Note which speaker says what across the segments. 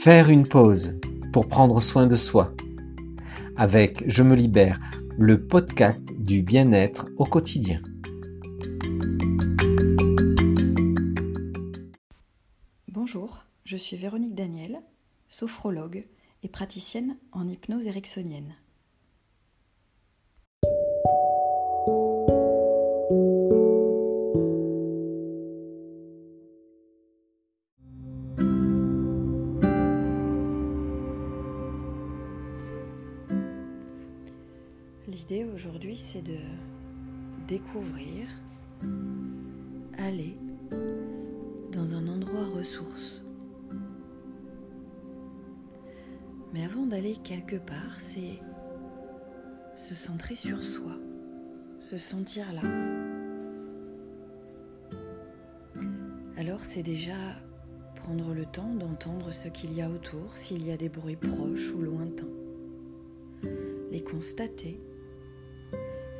Speaker 1: Faire une pause pour prendre soin de soi. Avec Je me libère, le podcast du bien-être au quotidien.
Speaker 2: Bonjour, je suis Véronique Daniel, sophrologue et praticienne en hypnose ericksonienne. C'est de découvrir, aller dans un endroit ressource. Mais avant d'aller quelque part, c'est se centrer sur soi, se sentir là. Alors c'est déjà prendre le temps d'entendre ce qu'il y a autour, s'il y a des bruits proches ou lointains. Les constater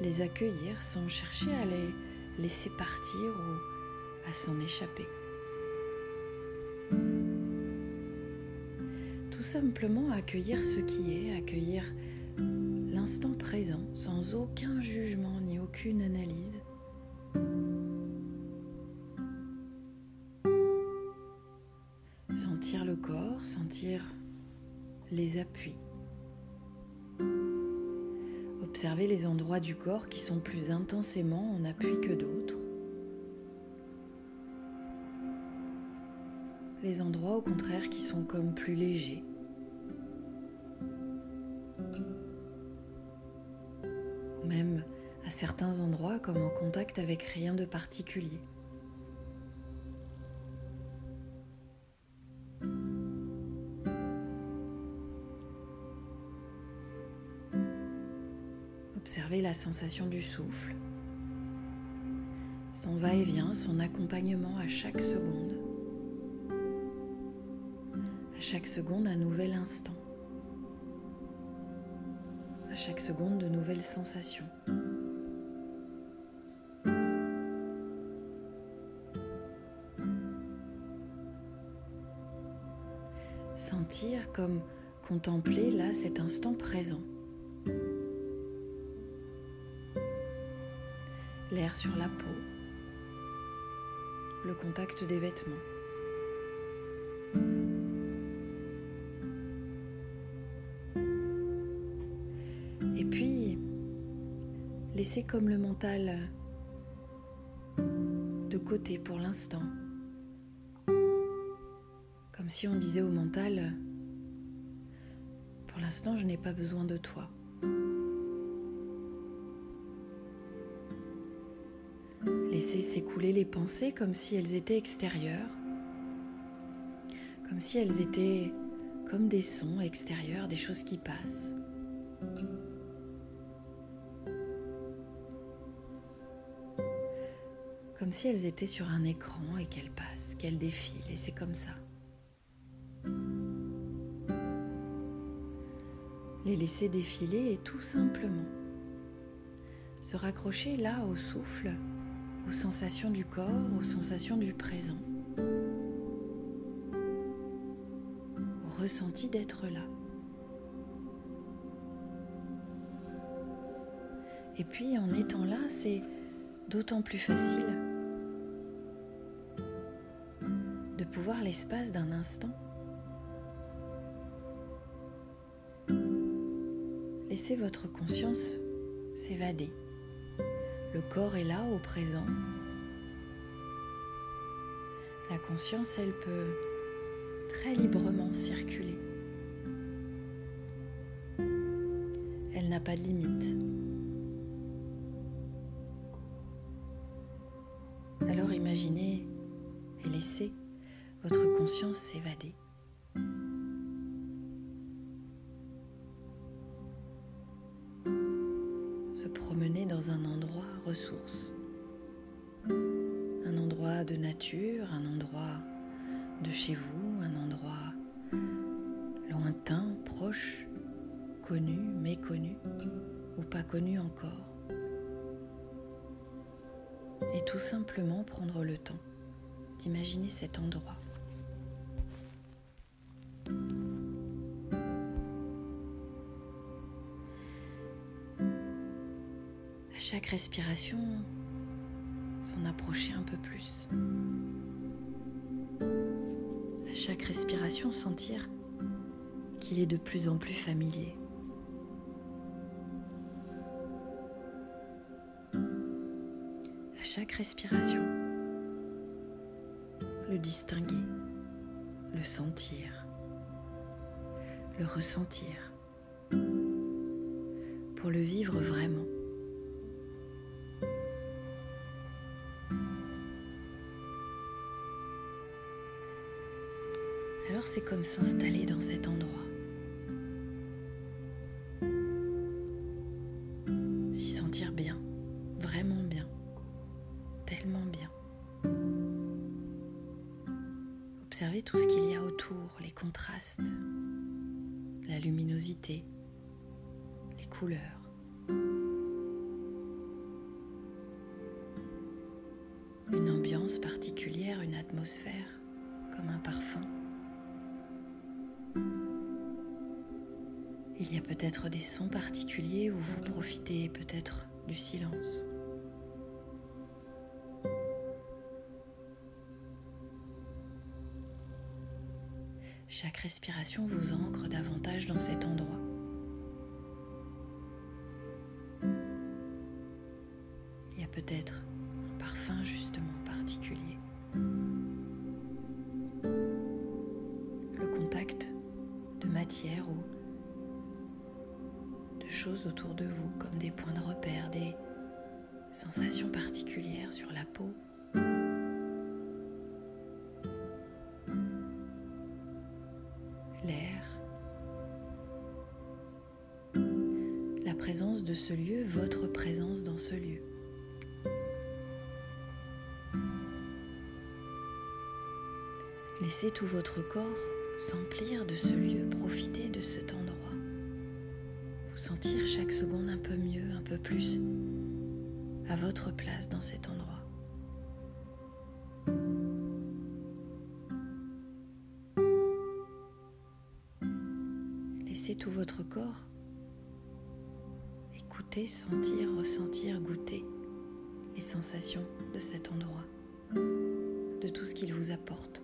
Speaker 2: les accueillir sans chercher à les laisser partir ou à s'en échapper. Tout simplement accueillir ce qui est, accueillir l'instant présent sans aucun jugement ni aucune analyse. Sentir le corps, sentir les appuis. Observez les endroits du corps qui sont plus intensément en appui que d'autres. Les endroits au contraire qui sont comme plus légers. Même à certains endroits comme en contact avec rien de particulier. Observez la sensation du souffle, son va-et-vient, son accompagnement à chaque seconde. À chaque seconde, un nouvel instant. À chaque seconde, de nouvelles sensations. Sentir comme contempler là cet instant présent. Sur la peau, le contact des vêtements. Et puis, laissez comme le mental de côté pour l'instant. Comme si on disait au mental, pour l'instant je n'ai pas besoin de toi. Laissez s'écouler les pensées comme si elles étaient extérieures, comme si elles étaient comme des sons extérieurs, des choses qui passent. Comme si elles étaient sur un écran et qu'elles passent, qu'elles défilent, et c'est comme ça. Les laisser défiler et tout simplement se raccrocher là au souffle aux sensations du corps, aux sensations du présent, au ressenti d'être là. Et puis en étant là, c'est d'autant plus facile de pouvoir l'espace d'un instant laisser votre conscience s'évader. Le corps est là au présent. La conscience, elle peut très librement circuler. Elle n'a pas de limite. Alors imaginez et laissez votre conscience s'évader. promener dans un endroit ressource. Un endroit de nature, un endroit de chez vous, un endroit lointain, proche, connu, méconnu ou pas connu encore. Et tout simplement prendre le temps d'imaginer cet endroit. À chaque respiration, s'en approcher un peu plus. À chaque respiration, sentir qu'il est de plus en plus familier. À chaque respiration, le distinguer, le sentir, le ressentir, pour le vivre vraiment. C'est comme s'installer dans cet endroit. S'y sentir bien, vraiment bien, tellement bien. Observez tout ce qu'il y a autour, les contrastes, la luminosité, les couleurs. Une ambiance particulière, une atmosphère, comme un parfum. Il y a peut-être des sons particuliers où vous profitez peut-être du silence. Chaque respiration vous ancre davantage dans cet endroit. Choses autour de vous comme des points de repère, des sensations particulières sur la peau. L'air. La présence de ce lieu, votre présence dans ce lieu. Laissez tout votre corps s'emplir de ce lieu, profiter de cet endroit. Sentir chaque seconde un peu mieux, un peu plus à votre place dans cet endroit. Laissez tout votre corps écouter, sentir, ressentir, goûter les sensations de cet endroit, de tout ce qu'il vous apporte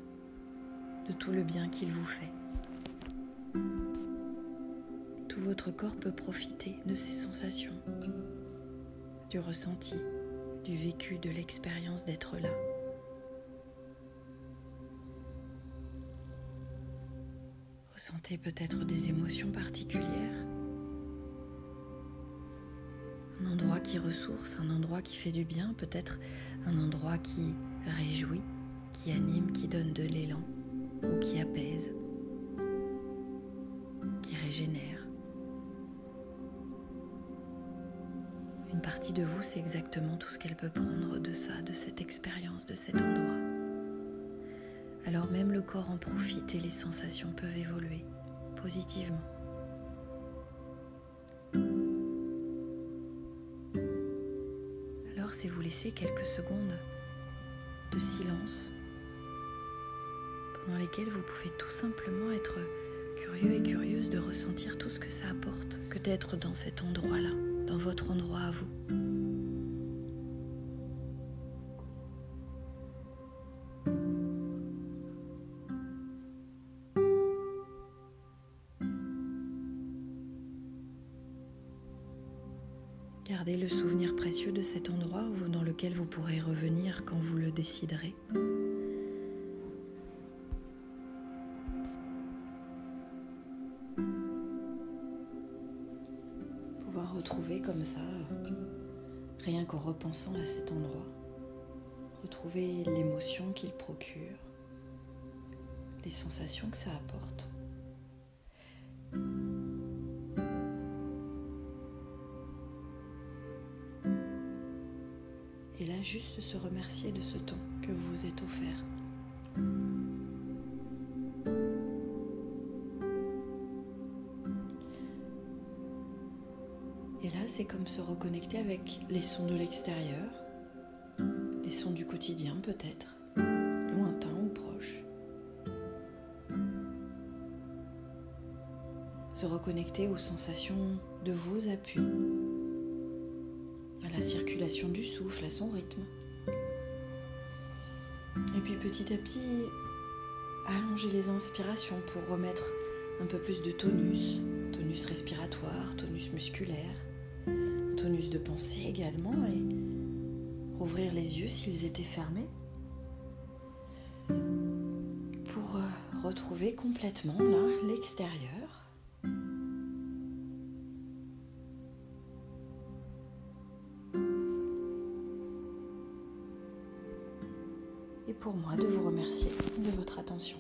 Speaker 2: de tout le bien qu'il vous fait. Votre corps peut profiter de ces sensations, du ressenti, du vécu, de l'expérience d'être là. Ressentez peut-être des émotions particulières. Un endroit qui ressource, un endroit qui fait du bien, peut-être un endroit qui réjouit, qui anime, qui donne de l'élan ou qui apaise, qui régénère. Une partie de vous sait exactement tout ce qu'elle peut prendre de ça, de cette expérience, de cet endroit. Alors même le corps en profite et les sensations peuvent évoluer positivement. Alors si vous laissez quelques secondes de silence dans lesquelles vous pouvez tout simplement être curieux et curieuse de ressentir tout ce que ça apporte que d'être dans cet endroit-là, votre endroit à vous. Gardez le souvenir précieux de cet endroit dans lequel vous pourrez revenir quand vous le déciderez. Retrouver comme ça, rien qu'en repensant à cet endroit, retrouver l'émotion qu'il procure, les sensations que ça apporte. Et là, juste se remercier de ce temps que vous vous êtes offert. C'est comme se reconnecter avec les sons de l'extérieur, les sons du quotidien peut-être, lointains ou proches. se reconnecter aux sensations de vos appuis, à la circulation du souffle, à son rythme. Et puis petit à petit, allonger les inspirations pour remettre un peu plus de tonus, tonus respiratoire, tonus musculaire, tonus de pensée également, et rouvrir les yeux s'ils étaient fermés pour euh, retrouver complètement là l'extérieur. Et pour moi de vous remercier de votre attention.